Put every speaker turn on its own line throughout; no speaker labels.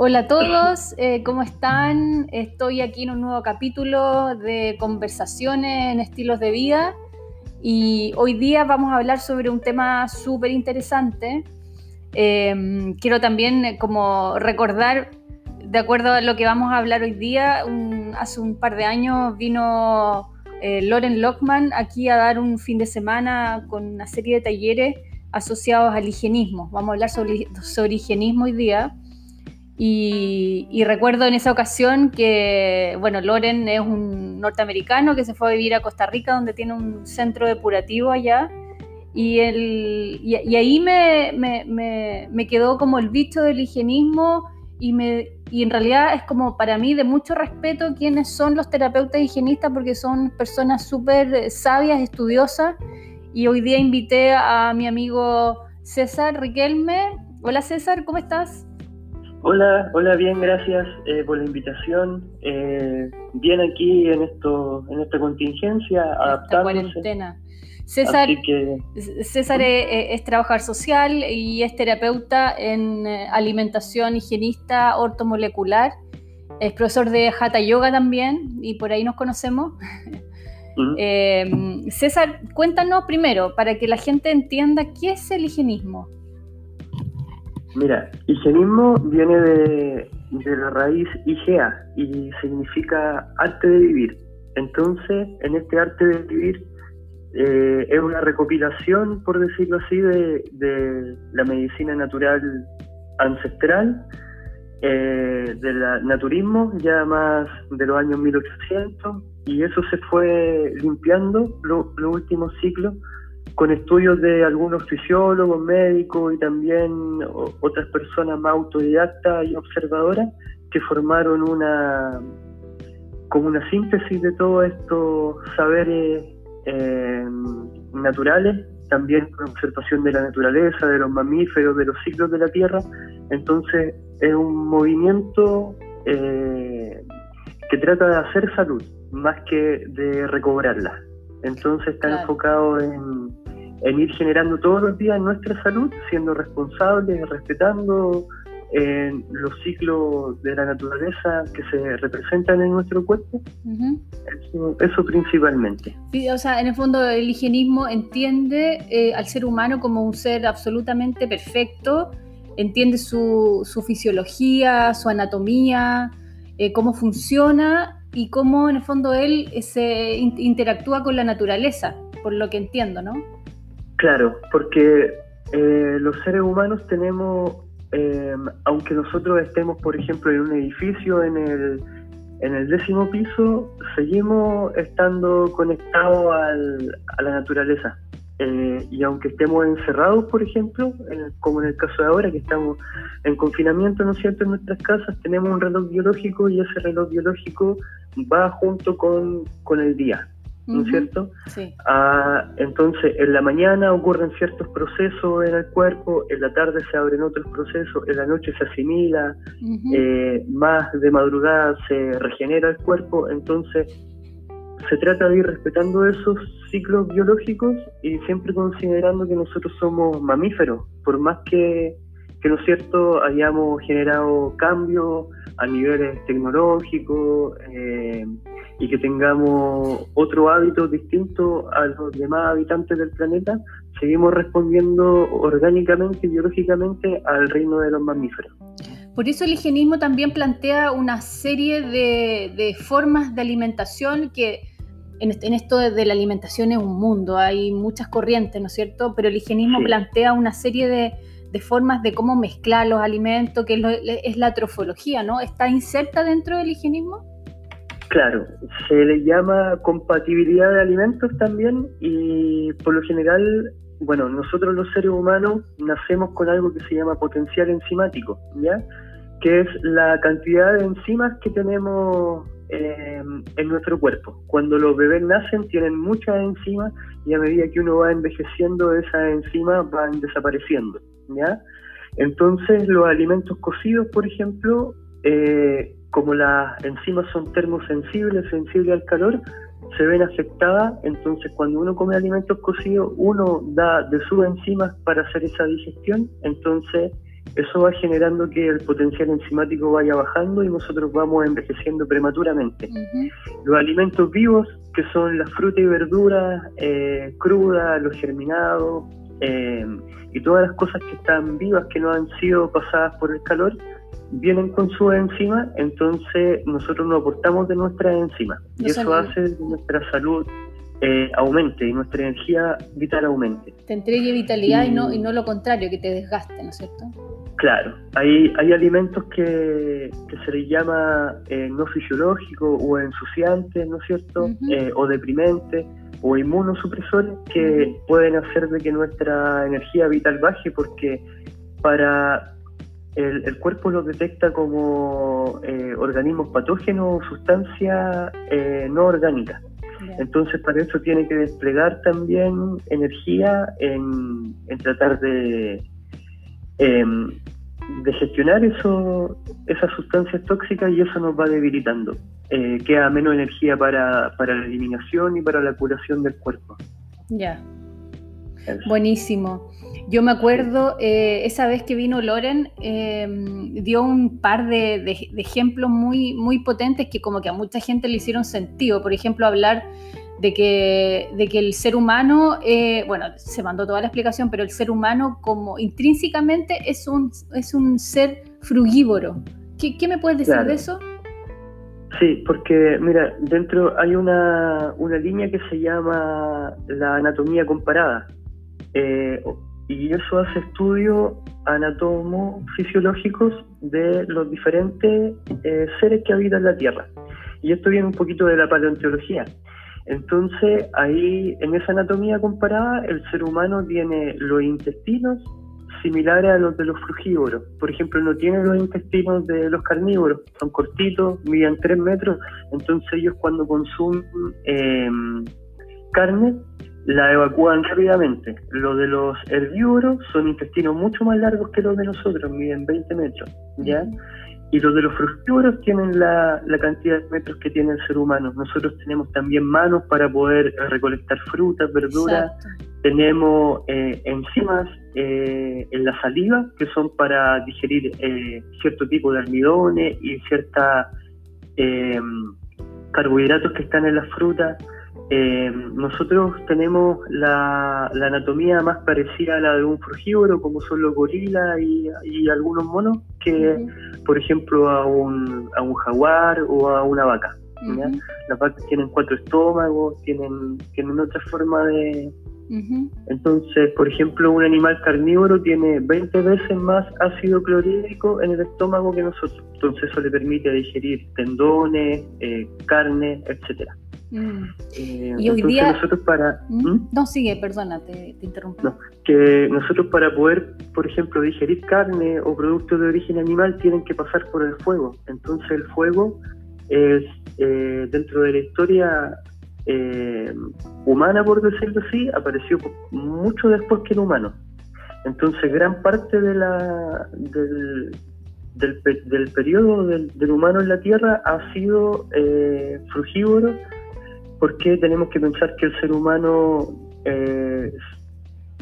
Hola a todos, eh, ¿cómo están? Estoy aquí en un nuevo capítulo de conversaciones en estilos de vida y hoy día vamos a hablar sobre un tema súper interesante. Em, quiero también eh, como recordar, de acuerdo a lo que vamos a hablar hoy día, hace un par de años vino eh, Loren Lockman aquí a dar un fin de semana con una serie de talleres asociados al higienismo. Vamos a hablar sobre, sobre higienismo hoy día. Y, recuerdo en esa ocasión que, bueno, Loren es un norteamericano que se fue a vivir a Costa Rica, donde tiene un centro depurativo allá. Y, el, y, ahí me, me, me, quedó como el bicho del higienismo y, me, y en realidad es como para mí de mucho respeto quienes son los terapeutas higienistas porque son personas súper sabias, estudiosas. Y hoy día invité a mi amigo César Riquelme. Hola César, ¿cómo estás?
Hola, hola, bien, gracias eh, por la invitación. Eh, bien aquí en esto, en esta contingencia, adaptándose.
cuarentena. César, César es, trabajador social y es terapeuta en eh, alimentación higienista ortomolecular. Es profesor de Hatha Yoga también y por ahí nos conocemos. César, cuéntanos primero, para que la gente entienda qué es el higienismo.
Mira, higienismo viene de, la raíz IGEA y significa arte de vivir. Entonces, en este arte de vivir eh, es una recopilación, por decirlo así, de, la medicina natural ancestral, eh, del naturismo, ya más de los años 1800, y eso se fue limpiando los últimos ciclos con estudios de algunos fisiólogos, médicos y también otras personas más autodidactas y observadoras que formaron una como una síntesis de todos estos saberes eh, naturales, también con observación de la naturaleza, de los mamíferos, de los ciclos de la Tierra. Entonces es un movimiento eh, que trata de hacer salud más que de recobrarla. Entonces está enfocado en, en ir generando todos los días nuestra salud, siendo responsables, respetando eh, los ciclos de la naturaleza que se representan en nuestro cuerpo. eso, principalmente.
Sí, o sea, en el fondo el higienismo entiende eh, al ser humano como un ser absolutamente perfecto, entiende su, su fisiología, su anatomía, eh, cómo funciona y cómo en el fondo él se interactúa con la naturaleza, por lo que entiendo, ¿no?
Claro, porque eh, los seres humanos tenemos, eh, aunque nosotros estemos, por ejemplo, en un edificio en el, en el décimo piso, seguimos estando conectados a la naturaleza. Eh, y aunque estemos encerrados, por ejemplo, como en el caso de ahora, que estamos en confinamiento, ¿no es en nuestras casas, tenemos un reloj biológico y ese reloj biológico va junto con el día. ¿No es cierto? Sí. Ah, entonces, en la mañana ocurren ciertos procesos en el cuerpo, en la tarde se abren otros procesos, en la noche se asimila, eh, más de madrugada se regenera el cuerpo, entonces se trata de ir respetando esos ciclos biológicos y siempre considerando que nosotros somos mamíferos, por más que, que ¿no es cierto?, hayamos generado cambios a niveles tecnológicos, eh, y que tengamos otro hábito distinto a los demás habitantes del planeta, seguimos respondiendo orgánicamente y biológicamente al reino de los mamíferos.
Por eso el higienismo también plantea una serie de, formas de alimentación que en, esto de, la alimentación es un mundo, hay muchas corrientes, ¿no es cierto? Pero el higienismo plantea una serie de, formas de cómo mezclar los alimentos, que es, es la trofología, ¿no? ¿Está inserta dentro del higienismo?
Claro, se le llama compatibilidad de alimentos también y por lo general, bueno, nosotros los seres humanos nacemos con algo que se llama potencial enzimático, ¿ya? Que es la cantidad de enzimas que tenemos eh, en nuestro cuerpo. Cuando los bebés nacen tienen muchas enzimas y a medida que uno va envejeciendo esas enzimas van desapareciendo, ¿ya? Entonces los alimentos cocidos, por ejemplo, eh, como las enzimas son termosensibles, sensibles al calor, se ven afectadas, entonces cuando uno come alimentos cocidos, uno da de sus enzimas para hacer esa digestión, entonces eso va generando que el potencial enzimático vaya bajando y nosotros vamos envejeciendo prematuramente. Los alimentos vivos, que son las frutas y verduras eh, crudas, los germinados eh, y todas las cosas que están vivas, que no han sido pasadas por el calor, vienen con su enzima, entonces nosotros nos aportamos de nuestra enzima. y eso hace que nuestra salud eh, aumente y nuestra energía vital aumente.
Te entregue vitalidad y, no, y no lo contrario, que te desgaste, ¿no es cierto?
Claro, hay, hay alimentos que, se les llama eh, no fisiológicos o ensuciantes, ¿no es cierto? Eh, o deprimentes o inmunosupresores que pueden hacer de que nuestra energía vital baje porque para el, cuerpo los detecta como organismos patógenos o sustancias no orgánicas. Entonces, para eso tiene que desplegar también energía en, tratar de, em, de gestionar eso, esas sustancias tóxicas y eso nos va debilitando. Eh, queda menos energía para, la eliminación y para la curación del cuerpo.
Ya. Buenísimo. Yo me acuerdo, eh, esa vez que vino Loren, em, dio un par de, ejemplos muy, muy potentes que como que a mucha gente le hicieron sentido. Por ejemplo, hablar de que, de que el ser humano, eh, bueno, se mandó toda la explicación, pero el ser humano como intrínsecamente es un, es un ser frugívoro. ¿Qué, me puedes decir de eso?
Sí, porque mira, dentro hay una, una línea que se llama la anatomía comparada. Eh, y eso hace estudios anatomo-fisiológicos de los diferentes eh, seres que habitan la Tierra. Y esto viene un poquito de la paleontología. Entonces, ahí, en esa anatomía comparada, el ser humano tiene los intestinos similares a los de los frugívoros. Por ejemplo, no tiene los intestinos de los carnívoros, son cortitos, miden 3 metros, entonces ellos cuando consumen eh, carne la evacúan rápidamente. Los de los herbívoros son intestinos mucho más largos que los de nosotros, miden 20 metros, ¿ya? Y los de los frugívoros tienen la, cantidad de metros que tiene el ser humano. Nosotros tenemos también manos para poder recolectar frutas, verduras. Tenemos eh, enzimas eh, en la saliva que son para digerir eh, cierto tipo de almidones y ciertos carbohidratos que están en las frutas. Eh, nosotros tenemos la, anatomía más parecida a la de un frugívoro, como son los gorilas y, algunos monos, que por ejemplo a un, a un jaguar o a una vaca. Las vacas tienen cuatro estómagos, tienen, tienen otra forma de... Entonces, por ejemplo, un animal carnívoro tiene 20 veces más ácido clorhídrico en el estómago que nosotros. Entonces eso le permite digerir tendones, eh, carne, etcétera.
Mm. Eh, y hoy día... Nosotros para... ¿Mm? ¿Mm? No, sigue, perdona, te, interrumpo.
que nosotros para poder, por ejemplo, digerir carne o productos de origen animal tienen que pasar por el fuego. Entonces el fuego es, eh, dentro de la historia eh, humana, por decirlo así, apareció mucho después que el humano. Entonces gran parte de la, del, del, periodo del, humano en la Tierra ha sido frugívoro porque tenemos que pensar que el ser humano eh,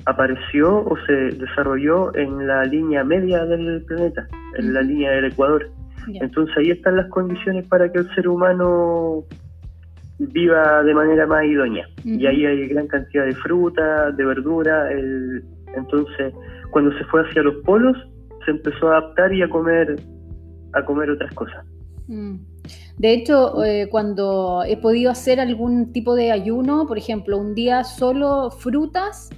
apareció o se desarrolló en la línea media del planeta, en la línea del Ecuador. Entonces ahí están las condiciones para que el ser humano viva de manera más idónea. Y ahí hay gran cantidad de fruta, de verdura. entonces, cuando se fue hacia los polos, se empezó a adaptar y a comer, a comer otras cosas.
Mm. De hecho, eh, cuando he podido hacer algún tipo de ayuno, por ejemplo, un día solo frutas,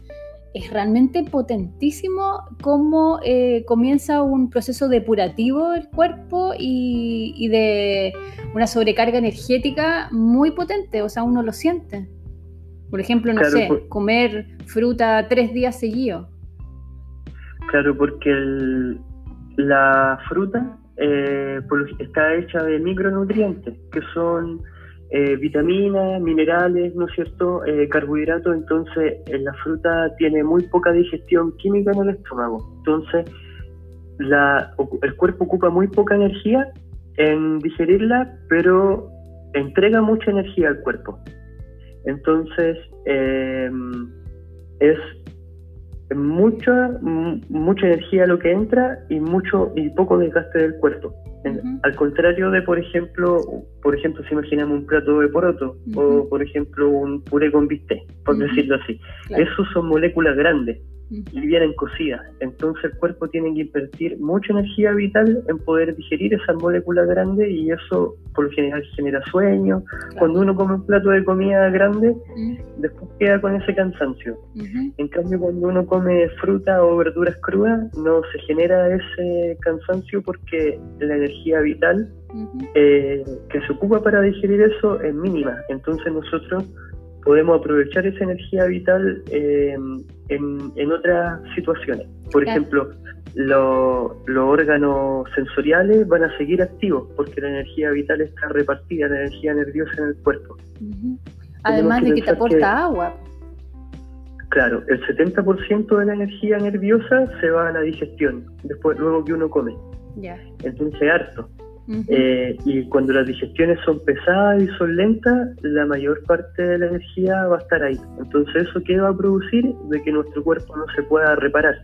es realmente potentísimo cómo eh, comienza un proceso depurativo del cuerpo y, de una sobrecarga energética muy potente, o sea, uno lo siente. Por ejemplo, no sé, comer fruta tres días seguidos.
Claro, porque la fruta eh, está hecha de micronutrientes, que son eh, vitaminas, minerales, ¿no es cierto?, eh, carbohidratos, entonces la fruta tiene muy poca digestión química en el estómago, entonces el cuerpo ocupa muy poca energía en digerirla, pero entrega mucha energía al cuerpo. Entonces, es mucha, mucha energía lo que entra y mucho y poco desgaste del cuerpo. Al contrario de, por ejemplo, por ejemplo, si imaginamos un plato de poroto o, por ejemplo, un puré con bistec, por decirlo así. Esos son moléculas grandes y vienen cocidas. Entonces el cuerpo tiene que invertir mucha energía vital en poder digerir esas moléculas grandes y eso por lo general genera sueño. Cuando uno come un plato de comida grande, después queda con ese cansancio. En cambio, cuando uno come fruta o verduras crudas, no se genera ese cansancio porque la energía vital eh, que se ocupa para digerir eso es mínima. Entonces nosotros podemos aprovechar esa energía vital eh, en, otras situaciones. Por ejemplo, los órganos sensoriales van a seguir activos porque la energía vital está repartida, la energía nerviosa en el cuerpo.
Además de que te aporta agua.
Claro, el 70% de la energía nerviosa se va a la digestión, después luego que uno come. Ya. Entonces, harto. Eh, y cuando las digestiones son pesadas y son lentas, la mayor parte de la energía va a estar ahí. Entonces, ¿eso qué va a producir? De que nuestro cuerpo no se pueda reparar.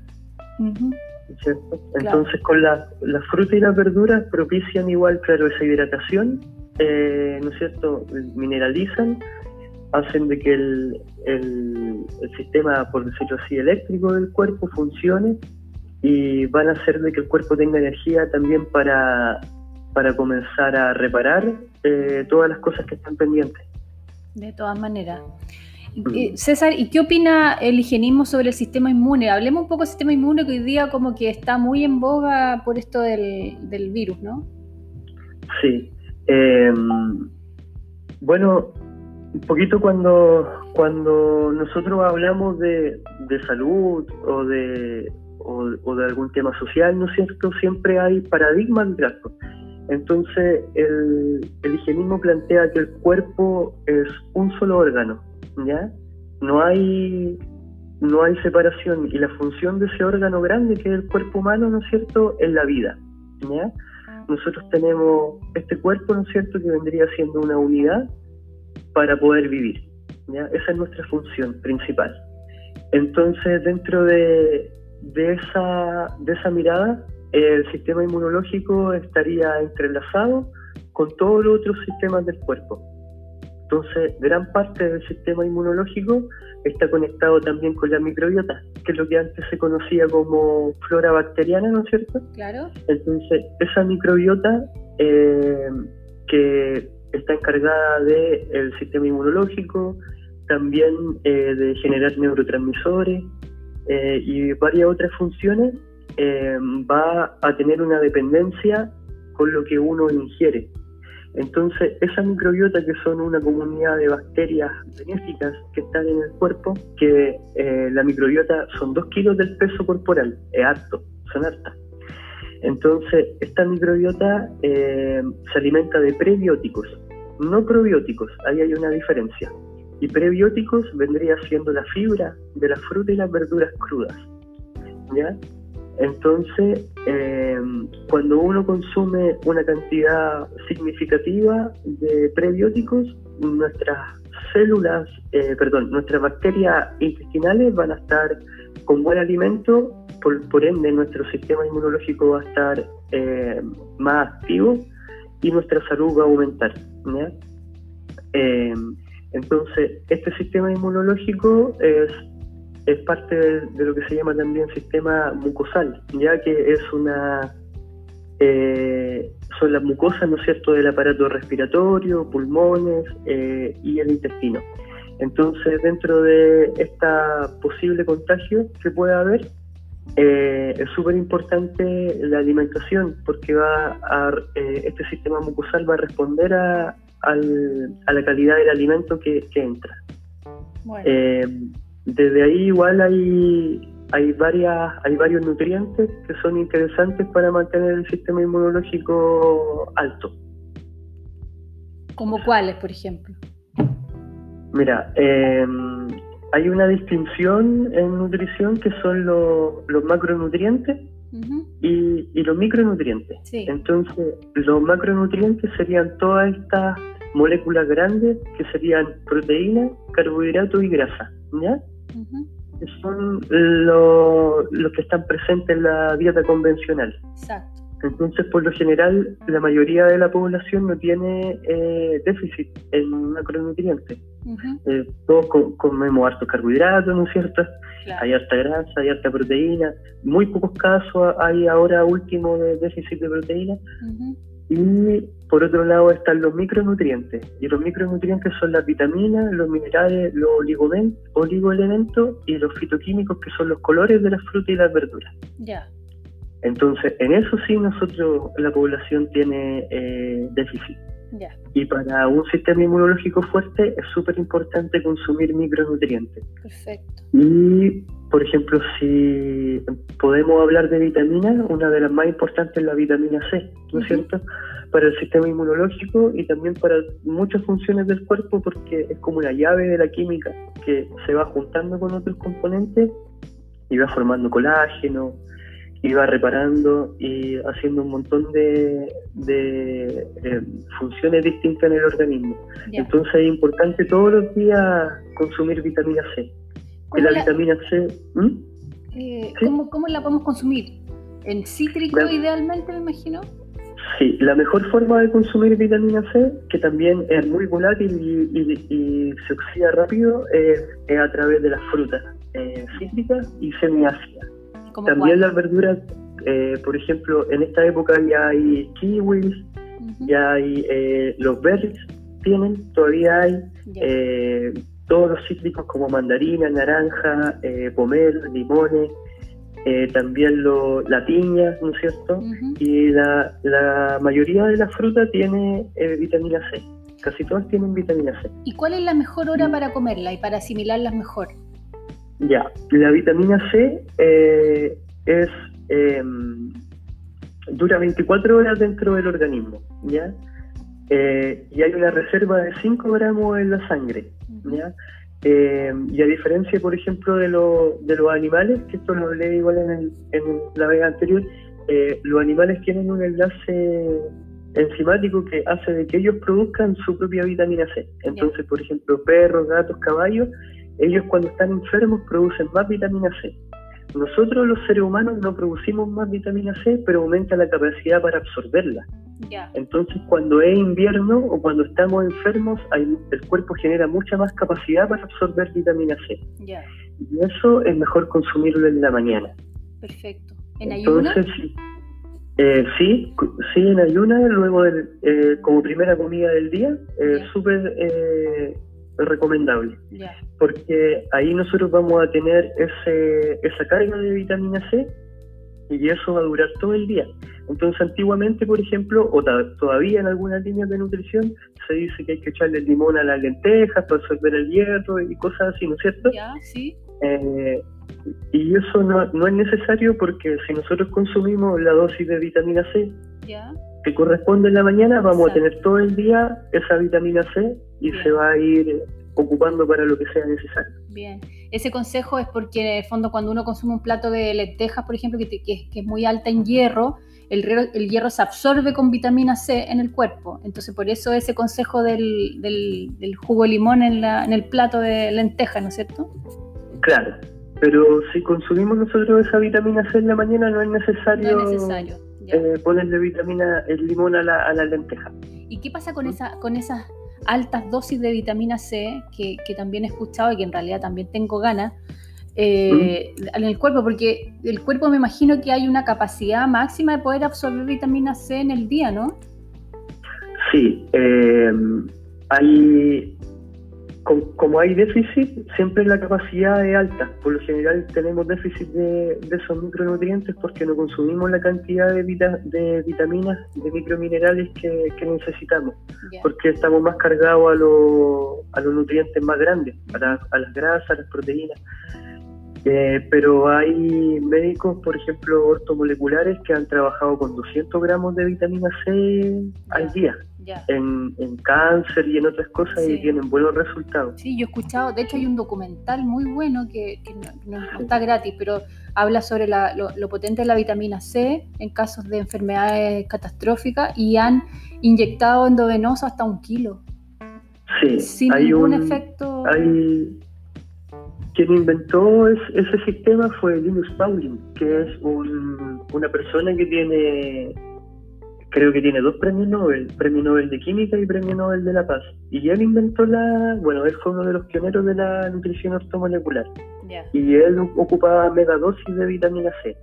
Entonces, con la, las frutas y las verduras propician igual, claro, esa hidratación, eh, ¿no es cierto? Mineralizan, hacen de que el, el, el sistema, por decirlo así, eléctrico del cuerpo funcione y van a hacer de que el cuerpo tenga energía también para para comenzar a reparar eh, todas las cosas que están pendientes.
De todas maneras. Mm. César, ¿y qué opina el higienismo sobre el sistema inmune? Hablemos un poco del sistema inmune que hoy día como que está muy en boga por esto del, virus, ¿no?
Sí. Em, bueno, un poquito cuando, cuando nosotros hablamos de, salud o de, o, de algún tema social, ¿no es cierto? Siempre hay paradigmas de entonces, el, el, higienismo plantea que el cuerpo es un solo órgano, ¿ya? No hay, no hay separación y la función de ese órgano grande que es el cuerpo humano, ¿no es cierto?, es la vida, ¿ya? Nosotros tenemos este cuerpo, ¿no es cierto?, que vendría siendo una unidad para poder vivir, ¿ya? Esa es nuestra función principal. Entonces, dentro de, de, esa, de esa mirada, el sistema inmunológico estaría entrelazado con todos los otros sistemas del cuerpo. Entonces, gran parte del sistema inmunológico está conectado también con la microbiota, que es lo que antes se conocía como flora bacteriana, ¿no es cierto?
Claro.
Entonces, esa microbiota eh, que está encargada del sistema inmunológico, también eh, de generar neurotransmisores eh, y varias otras funciones, eh, va a tener una dependencia con lo que uno ingiere. Entonces, esa microbiota que son una comunidad de bacterias benéficas que están en el cuerpo, que eh, la microbiota son dos kilos del peso corporal, es harto, son hartas. Entonces, esta microbiota eh, se alimenta de prebióticos, no probióticos, ahí hay una diferencia. Y prebióticos vendría siendo la fibra de la fruta y las verduras crudas. ¿ya? Entonces, em, cuando uno consume una cantidad significativa de prebióticos, nuestras células, eh, perdón, nuestras bacterias intestinales van a estar con buen alimento, por, ende nuestro sistema inmunológico va a estar eh, más activo y nuestra salud va a aumentar. Em, entonces, este sistema inmunológico es es parte de, lo que se llama también sistema mucosal, ya que es una eh, son las mucosas, ¿no es cierto?, del aparato respiratorio, pulmones eh, y el intestino. Entonces, dentro de esta posible contagio que pueda haber, eh, es súper importante la alimentación, porque va a, este sistema mucosal va a responder a, la calidad del alimento que, entra. Desde ahí igual hay, hay, varias, hay varios nutrientes que son interesantes para mantener el sistema inmunológico alto.
¿Como cuáles, por ejemplo?
Mira, em, hay una distinción en nutrición que son los macronutrientes y, y, los micronutrientes. Entonces, los macronutrientes serían todas estas moléculas grandes que serían proteínas, carbohidratos y grasa. ¿ya? Son los que están presentes en la dieta convencional.
Exacto.
Entonces, por lo general, la mayoría de la población no tiene eh, déficit en macronutrientes. Eh, todos comemos hartos carbohidratos, ¿no es cierto? Hay harta grasa, hay harta proteína. Muy pocos casos hay ahora último de déficit de proteína. Y por otro lado están los micronutrientes. Y los micronutrientes son las vitaminas, los minerales, los oligoelementos y los fitoquímicos que son los colores de las frutas y las verduras.
Ya.
Entonces, en eso sí nosotros, la población tiene eh, déficit. Y para un sistema inmunológico fuerte es súper importante consumir micronutrientes.
Perfecto.
Y, por ejemplo, si podemos hablar de vitaminas, una de las más importantes es la vitamina C, ¿no es cierto? Para el sistema inmunológico y también para muchas funciones del cuerpo porque es como una llave de la química que se va juntando con otros componentes y va formando colágeno, iba reparando y haciendo un montón de, eh, funciones distintas en el organismo. Entonces es importante todos los días consumir vitamina C. la, vitamina C...
Eh, ¿cómo, la podemos consumir? ¿En cítrico idealmente, me imagino?
Sí, la mejor forma de consumir vitamina C, que también es muy volátil y, se oxida rápido, es, a través de las frutas eh, cítricas y semiácidas. También las verduras, eh, por ejemplo, en esta época ya hay kiwis, ya hay eh, los berries, tienen, todavía hay eh, todos los cítricos como mandarina, naranja, pomelo, limones, también lo, la piña, ¿no es cierto? Y la, la, mayoría de las frutas tiene vitamina C. Casi todas tienen vitamina C.
¿Y cuál es la mejor hora para comerla y para asimilarlas mejor?
Ya, la vitamina C eh, es em, dura 24 horas dentro del organismo, ¿ya? Eh, y hay una reserva de 5 gramos en la sangre, ¿ya? Em, y a diferencia, por ejemplo, de, de los animales, que esto lo hablé igual en, la vez anterior, eh, los animales tienen un enlace enzimático que hace de que ellos produzcan su propia vitamina C. Entonces, por ejemplo, perros, gatos, caballos, ellos cuando están enfermos producen más vitamina C. Nosotros los seres humanos no producimos más vitamina C, pero aumenta la capacidad para absorberla. Entonces cuando es invierno o cuando estamos enfermos, el cuerpo genera mucha más capacidad para absorber vitamina C. Y eso es mejor consumirlo en la mañana.
Perfecto. ¿En ayuna?
sí, eh, sí, sí, en ayuna, luego eh, como primera comida del día, eh, súper recomendable. Porque ahí nosotros vamos a tener ese, esa carga de vitamina C y eso va a durar todo el día. Entonces, antiguamente, por ejemplo, o todavía en algunas líneas de nutrición, se dice que hay que echarle limón a las lentejas para absorber el hierro y cosas así, ¿no es cierto?
sí.
Eh, y eso no, no, es necesario porque si nosotros consumimos la dosis de vitamina C, que corresponde en la mañana, vamos a tener todo el día esa vitamina C y se va a ir ocupando para lo que sea necesario.
Bien, ese consejo es porque en el fondo cuando uno consume un plato de lentejas, por ejemplo, que, que, es muy alta en hierro, el, el, hierro se absorbe con vitamina C en el cuerpo. Entonces, por eso ese consejo del, del, jugo de limón en, la, en el plato de lentejas, ¿no es cierto?
Claro, pero si consumimos nosotros esa vitamina C en la mañana, no es necesario, no es necesario eh, ponerle vitamina, el limón a la, a la lenteja.
¿Y qué pasa con, esa, con esas altas dosis de vitamina C, que, también he escuchado y que en realidad también tengo ganas, eh, en el cuerpo? Porque el cuerpo me imagino que hay una capacidad máxima de poder absorber vitamina C en el día, ¿no?
Sí, eh, hay como hay déficit, siempre la capacidad es alta. Por lo general tenemos déficit de, esos micronutrientes porque no consumimos la cantidad de, de vitaminas, de microminerales que, necesitamos. Porque estamos más cargados a, a los nutrientes más grandes, a, a las grasas, a las proteínas. Eh, pero hay médicos, por ejemplo, ortomoleculares, que han trabajado con 200 gramos de vitamina C al día. En, cáncer y en otras cosas y tienen buenos resultados.
Sí, yo he escuchado, de hecho hay un documental muy bueno que, no, está gratis, pero habla sobre lo, potente de la vitamina C en casos de enfermedades catastróficas y han inyectado endovenoso hasta un kilo.
Sí,
sin ningún efecto.
Hay, quien inventó ese sistema fue Linus Pauling, que es una persona que tiene, creo que tiene dos premios Nobel, premio Nobel de Química y premio Nobel de la Paz. Y él inventó la, bueno, él fue uno de los pioneros de la nutrición ortomolecular. Y él ocupaba megadosis de vitamina C.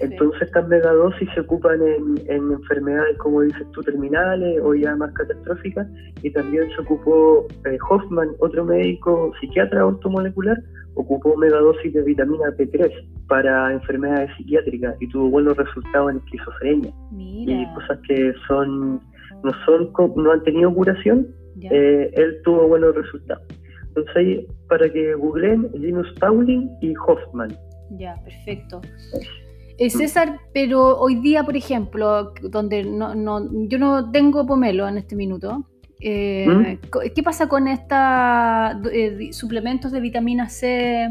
Entonces estas megadosis se ocupan en, enfermedades, como dices tú, terminales o ya más catastróficas, y también se ocupó eh, Hoffman, otro médico psiquiatra ortomolecular, ocupó megadosis de vitamina B3 para enfermedades psiquiátricas y tuvo buenos resultados en esquizofrenia. Y cosas que son no son no han tenido curación, eh, él tuvo buenos resultados. Entonces ahí, para que googleen, Linus Pauling y Hoffman.
Ya, perfecto. Eh, César, pero hoy día, por ejemplo, donde no, no, yo no tengo pomelo en este minuto, eh, ¿Mm? ¿qué pasa con estos eh, suplementos de vitamina C?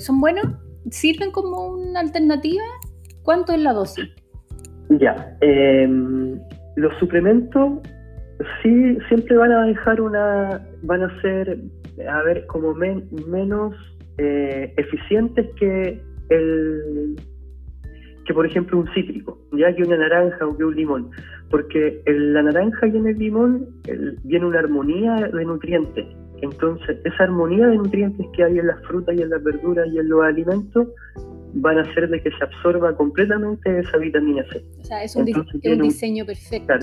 ¿Son buenos? ¿Sirven como una alternativa? ¿Cuánto es la dosis?
Ya, em, los suplementos sí siempre van a dejar una, van a ser, a ver, como menos eficientes que el que, por ejemplo, un cítrico, ya que una naranja o que un limón, porque en la naranja y en el limón viene una armonía de nutrientes. Entonces, esa armonía de nutrientes que hay en las frutas y en las verduras y en los alimentos van a hacer de que se absorba completamente esa vitamina
C. O sea, es un, diseño perfecto.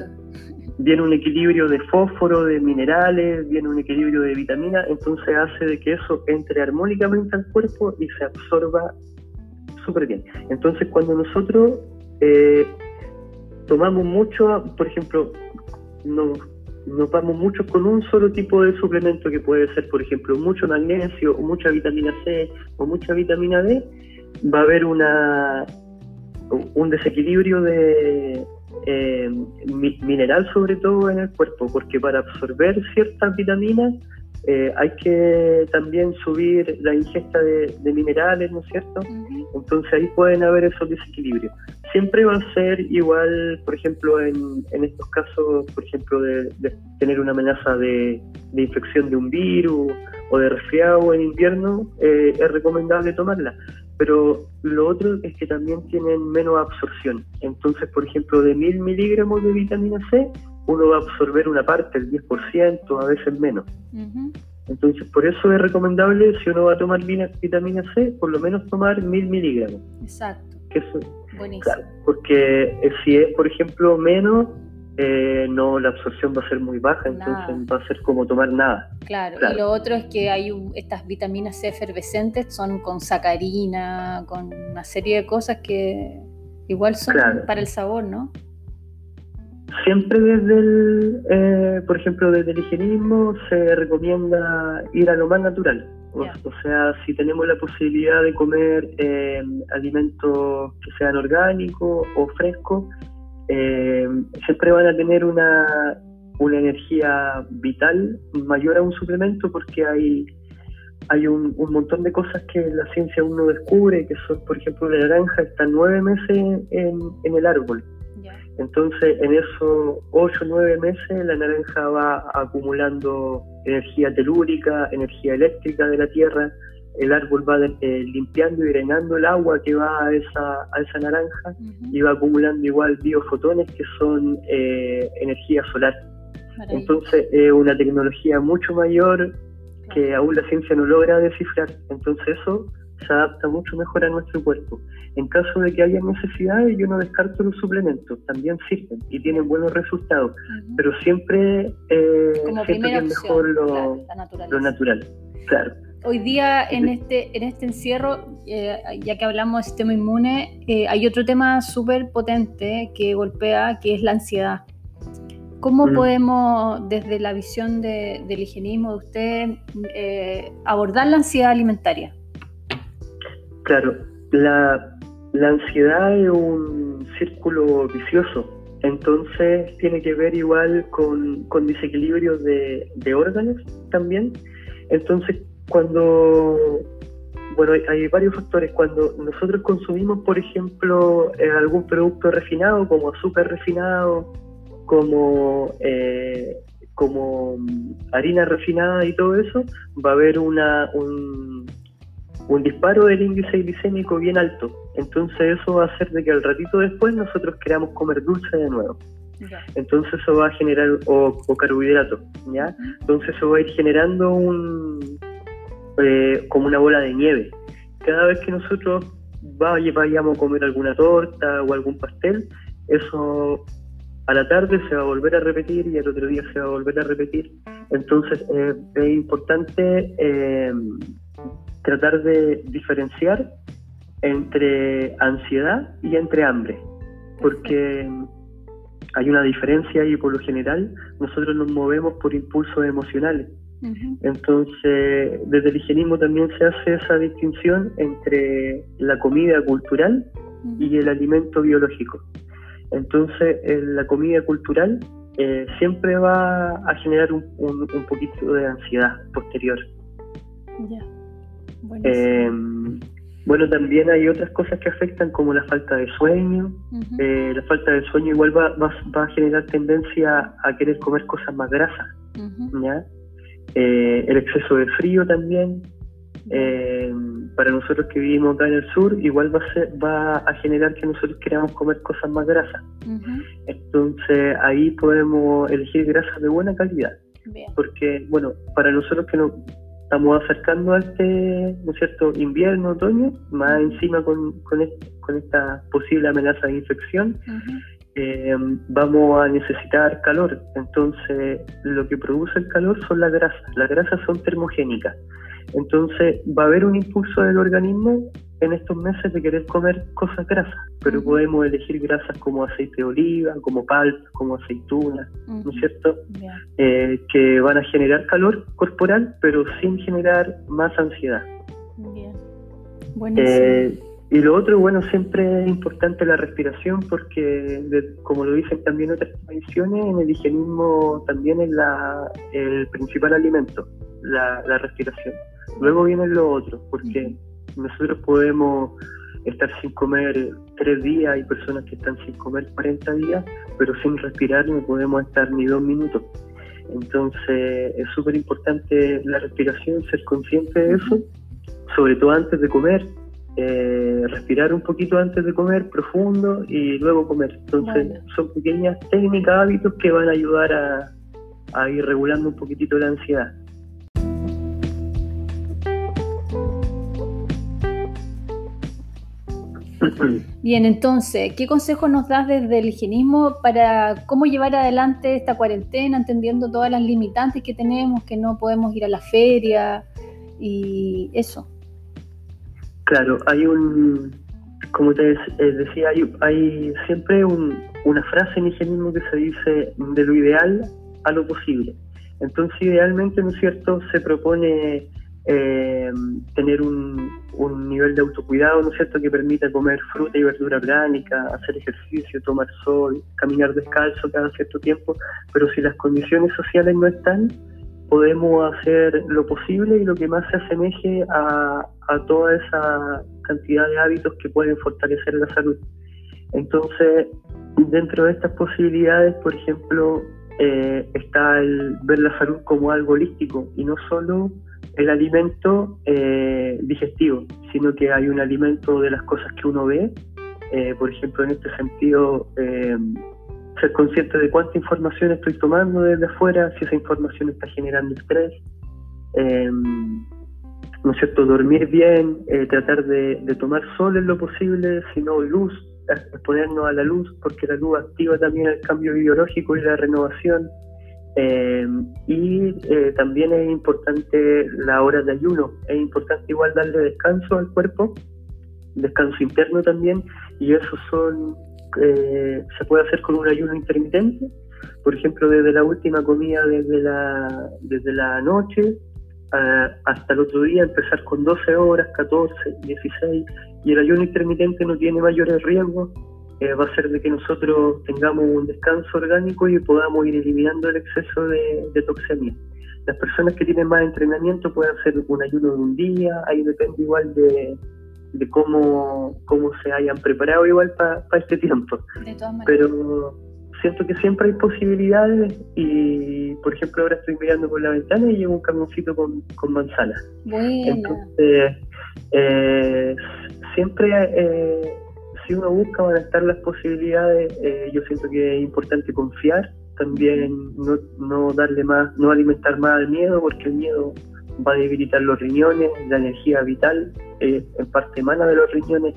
viene un equilibrio de fósforo, de minerales, viene un equilibrio de vitamina, entonces hace de que eso entre armónicamente al cuerpo y se absorba súper bien. Entonces, cuando nosotros eh, tomamos mucho, por ejemplo, nos, nos vamos mucho con un solo tipo de suplemento que puede ser, por ejemplo, mucho magnesio o mucha vitamina C o mucha vitamina D, va a haber una un desequilibrio de eh, mineral sobre todo en el cuerpo, porque para absorber ciertas vitaminas eh, hay que también subir la ingesta de, minerales, ¿no es cierto? Entonces ahí pueden haber esos desequilibrios. Siempre va a ser igual, por ejemplo, en, estos casos, por ejemplo, de, tener una amenaza de, infección de un virus o de resfriado en invierno, eh, es recomendable tomarla. Pero lo otro es que también tienen menos absorción. Entonces, por ejemplo, de mil miligramos de vitamina C, uno va a absorber una parte, el 10%, a veces menos. Entonces, por eso es recomendable, si uno va a tomar vitamina C, por lo menos tomar mil miligramos.
Exacto.
Buenísimo. porque eh, si es, por ejemplo, menos, eh, no la absorción va a ser muy baja, entonces va a ser como tomar nada.
Claro, y lo otro es que hay estas vitaminas C efervescentes, son con sacarina, con una serie de cosas que igual son para el sabor, ¿no?
Siempre desde el, eh, por ejemplo, desde el higienismo se recomienda ir a lo más natural. O, sea, si tenemos la posibilidad de comer eh, alimentos que sean orgánicos o frescos, eh, siempre van a tener una, una energía vital mayor a un suplemento porque hay hay un, un, montón de cosas que la ciencia aún no descubre, que son, por ejemplo, la naranja está nueve meses en, en el árbol. Entonces, en esos 8 o 9 meses, la naranja va acumulando energía telúrica, energía eléctrica de la tierra, el árbol va eh, limpiando y drenando el agua que va a esa, a esa naranja y va acumulando igual biofotones que son eh, energía solar. Entonces, es una tecnología mucho mayor que aún la ciencia no logra descifrar. Entonces, eso se adapta mucho mejor a nuestro cuerpo. En caso de que haya necesidades, yo no descarto los suplementos, también sirven y tienen buenos resultados, pero siempre, eh, siempre es mejor lo, lo, natural. Claro.
Hoy día en este, en este encierro, eh, ya que hablamos de sistema inmune, eh, hay otro tema súper potente que golpea, que es la ansiedad. ¿Cómo mm. podemos, desde la visión del higienismo de usted, eh, abordar la ansiedad alimentaria?
Claro, la, ansiedad es un círculo vicioso, entonces tiene que ver igual con, con desequilibrios de, órganos también. Entonces, cuando, bueno, hay, varios factores. Cuando nosotros consumimos, por ejemplo, eh, algún producto refinado, como azúcar refinado, como, eh, como harina refinada y todo eso, va a haber una, un, un disparo del índice glicémico bien alto. Entonces eso va a hacer de que al ratito después nosotros queramos comer dulce de nuevo. Entonces eso va a generar, o, carbohidratos, ¿ya? Entonces eso va a ir generando un, eh, como una bola de nieve. Cada vez que nosotros vayamos a comer alguna torta o algún pastel, eso a la tarde se va a volver a repetir y al otro día se va a volver a repetir. Entonces eh, es importante eh, tratar de diferenciar entre ansiedad y entre hambre, porque hay una diferencia y por lo general nosotros nos movemos por impulsos emocionales. Entonces, desde el higienismo también se hace esa distinción entre la comida cultural y el alimento biológico. Entonces, la comida cultural eh, siempre va a generar un, un, poquito de ansiedad posterior. Ya. Bueno, también hay otras cosas que afectan como la falta de sueño. Eh, la falta de sueño igual va, va, a generar tendencia a querer comer cosas más grasas. Eh, el exceso de frío también. Eh, para nosotros que vivimos acá en el sur, igual va a, ser, va a generar que nosotros queramos comer cosas más grasas. Entonces ahí podemos elegir grasas de buena calidad. Porque, bueno, para nosotros que no estamos acercando a este, ¿no es cierto?, invierno, otoño, más encima con, con, esta posible amenaza de infección, eh, vamos a necesitar calor. Entonces, lo que produce el calor son las grasas. Las grasas son termogénicas. Entonces, va a haber un impulso del organismo en estos meses de querer comer cosas grasas, pero podemos elegir grasas como aceite de oliva, como palta, como aceituna, ¿no es cierto? Eh, que van a generar calor corporal, pero sin generar más ansiedad. Bien. Eh, y lo otro, bueno, siempre es importante la respiración porque, como lo dicen también otras tradiciones, en el higienismo también es la, el principal alimento, la, respiración. Luego viene lo otro, porque nosotros podemos estar sin comer tres días, hay personas que están sin comer 40 días, pero sin respirar no podemos estar ni dos minutos. Entonces es súper importante la respiración, ser consciente de eso, sobre todo antes de comer, eh, respirar un poquito antes de comer profundo y luego comer. Entonces son pequeñas técnicas, hábitos que van a ayudar a, a ir regulando un poquitito la ansiedad.
Bien, entonces, ¿qué consejo nos das desde el higienismo para cómo llevar adelante esta cuarentena, entendiendo todas las limitantes que tenemos, que no podemos ir a la feria y eso?
Claro, hay un, como te eh, decía, hay, siempre una frase en higienismo que se dice de lo ideal a lo posible. Entonces, idealmente, ¿no es cierto?, se propone eh, tener un, nivel de autocuidado, ¿no es cierto?, que permita comer fruta y verdura orgánica, hacer ejercicio, tomar sol, caminar descalzo cada cierto tiempo, pero si las condiciones sociales no están, podemos hacer lo posible y lo que más se asemeje a, a toda esa cantidad de hábitos que pueden fortalecer la salud. Entonces, dentro de estas posibilidades, por ejemplo, eh, está el ver la salud como algo holístico y no solo el alimento eh, digestivo, sino que hay un alimento de las cosas que uno ve. Eh, por ejemplo, en este sentido, eh, ser consciente de cuánta información estoy tomando desde afuera, si esa información está generando estrés. ¿No es cierto? Dormir bien, tratar de, de, tomar sol en lo posible, si no luz, exponernos a la luz, porque la luz activa también el cambio biológico y la renovación. Eh, y eh, también es importante la hora de ayuno, es importante igual darle descanso al cuerpo, descanso interno también, y eso son eh, se puede hacer con un ayuno intermitente, por ejemplo desde la última comida desde la, desde la noche hasta el otro día, empezar con 12 horas, 14, 16, y el ayuno intermitente no tiene mayores riesgos eh, va a ser de que nosotros tengamos un descanso orgánico y podamos ir eliminando el exceso de, toxemia. Las personas que tienen más entrenamiento pueden hacer un ayuno de un día, ahí depende igual de, cómo, cómo se hayan preparado igual para este tiempo. Pero siento que siempre hay posibilidades y, por ejemplo, ahora estoy mirando por la ventana y llevo un camioncito con, con manzana. Entonces, eh, siempre, eh, si uno busca, van a estar las posibilidades. Eh, yo siento que es importante confiar, también no, no darle más, no alimentar más el miedo, porque el miedo va a debilitar los riñones, la energía vital, en parte emana de los riñones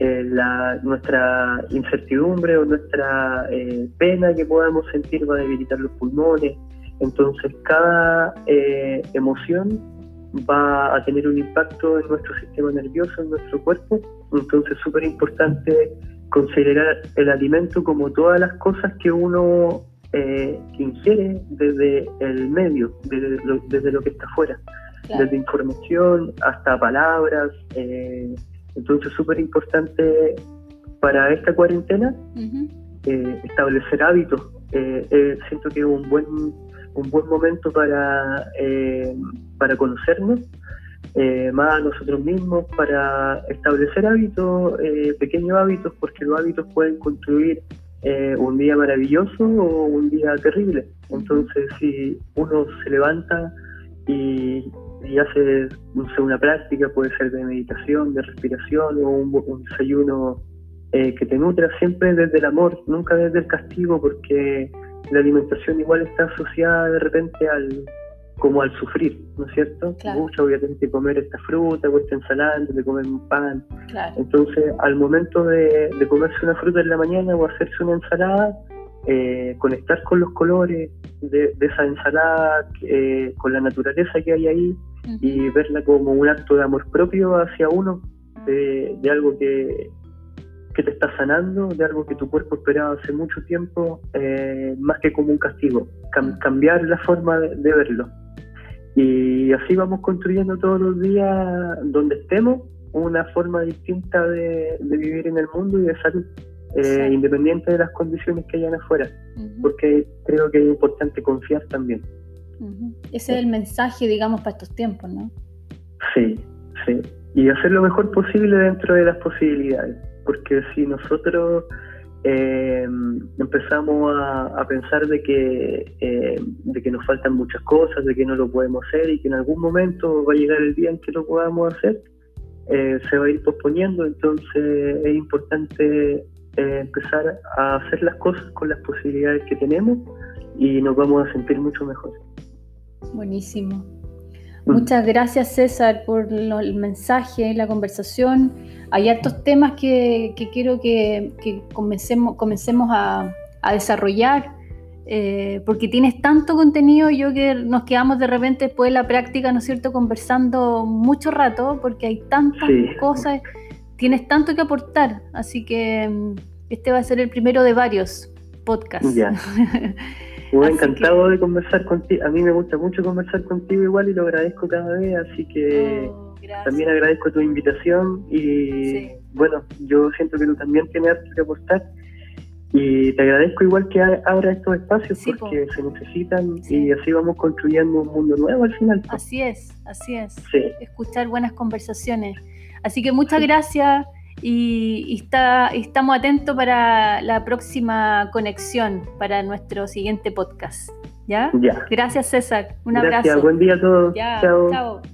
eh, la, nuestra incertidumbre o nuestra eh, pena que podamos sentir va a debilitar los pulmones. Entonces cada eh, emoción va a tener un impacto en nuestro sistema nervioso, en nuestro cuerpo. Entonces es súper importante considerar el alimento como todas las cosas que uno ingiere desde el medio, desde lo, desde lo que está afuera, desde información hasta palabras. Eh, entonces, súper importante para esta cuarentena eh, establecer hábitos. Eh, eh, siento que es un buen, un buen momento para, para conocernos más a nosotros mismos, para establecer hábitos, pequeños hábitos, porque los hábitos pueden construir un día maravilloso o un día terrible. Entonces, si uno se levanta y, hace una práctica, puede ser de meditación, de respiración o un, desayuno eh, que te nutra siempre desde el amor, nunca desde el castigo, porque la alimentación igual está asociada de repente al como al sufrir, ¿no es cierto? Mucho voy a tener que comer esta fruta o esta ensalada antes de comer un pan. Entonces, al momento de, comerse una fruta en la mañana o hacerse una ensalada, eh, conectar con los colores de, esa ensalada, eh, con la naturaleza que hay ahí, y verla como un acto de amor propio hacia uno, de, algo que, que, te está sanando, de algo que tu cuerpo esperaba hace mucho tiempo, eh, más que como un castigo, cambiar la forma de, verlo. Y así vamos construyendo todos los días, donde estemos, una forma distinta de, vivir en el mundo y de salud. Eh, independiente de las condiciones que hayan afuera, porque creo que es importante confiar también.
Ese es el mensaje, digamos, para estos tiempos, ¿no?
Sí, sí. Y hacer lo mejor posible dentro de las posibilidades, porque si nosotros eh, empezamos a, pensar de que, eh, de que nos faltan muchas cosas, de que no lo podemos hacer y que en algún momento va a llegar el día en que lo podamos hacer, eh, se va a ir posponiendo, entonces es importante empezar a hacer las cosas con las posibilidades que tenemos y nos vamos a sentir mucho mejor.
Buenísimo. Mm. Muchas gracias César por el mensaje, la conversación. Hay hartos temas que, quiero que, comencemos, comencemos a, desarrollar, eh, porque tienes tanto contenido, yo que nos quedamos de repente después de la práctica, ¿no es cierto?, conversando mucho rato, porque hay tantas cosas, tienes tanto que aportar, así que mm, este va a ser el primero de varios podcasts.
Muy encantado de conversar contigo. A mí me gusta mucho conversar contigo igual y lo agradezco cada vez, así que oh, también agradezco tu invitación y bueno, yo siento que tú también tienes que apostar y te agradezco igual que abra estos espacios porque se necesitan y así vamos construyendo un mundo nuevo al final.
Así es, así es. Escuchar buenas conversaciones. Así que muchas gracias y, está, estamos atentos para la próxima conexión, para nuestro siguiente podcast. ¿Ya? Gracias, César. Un
Gracias.
abrazo.
Buen día a todos. chao. chao.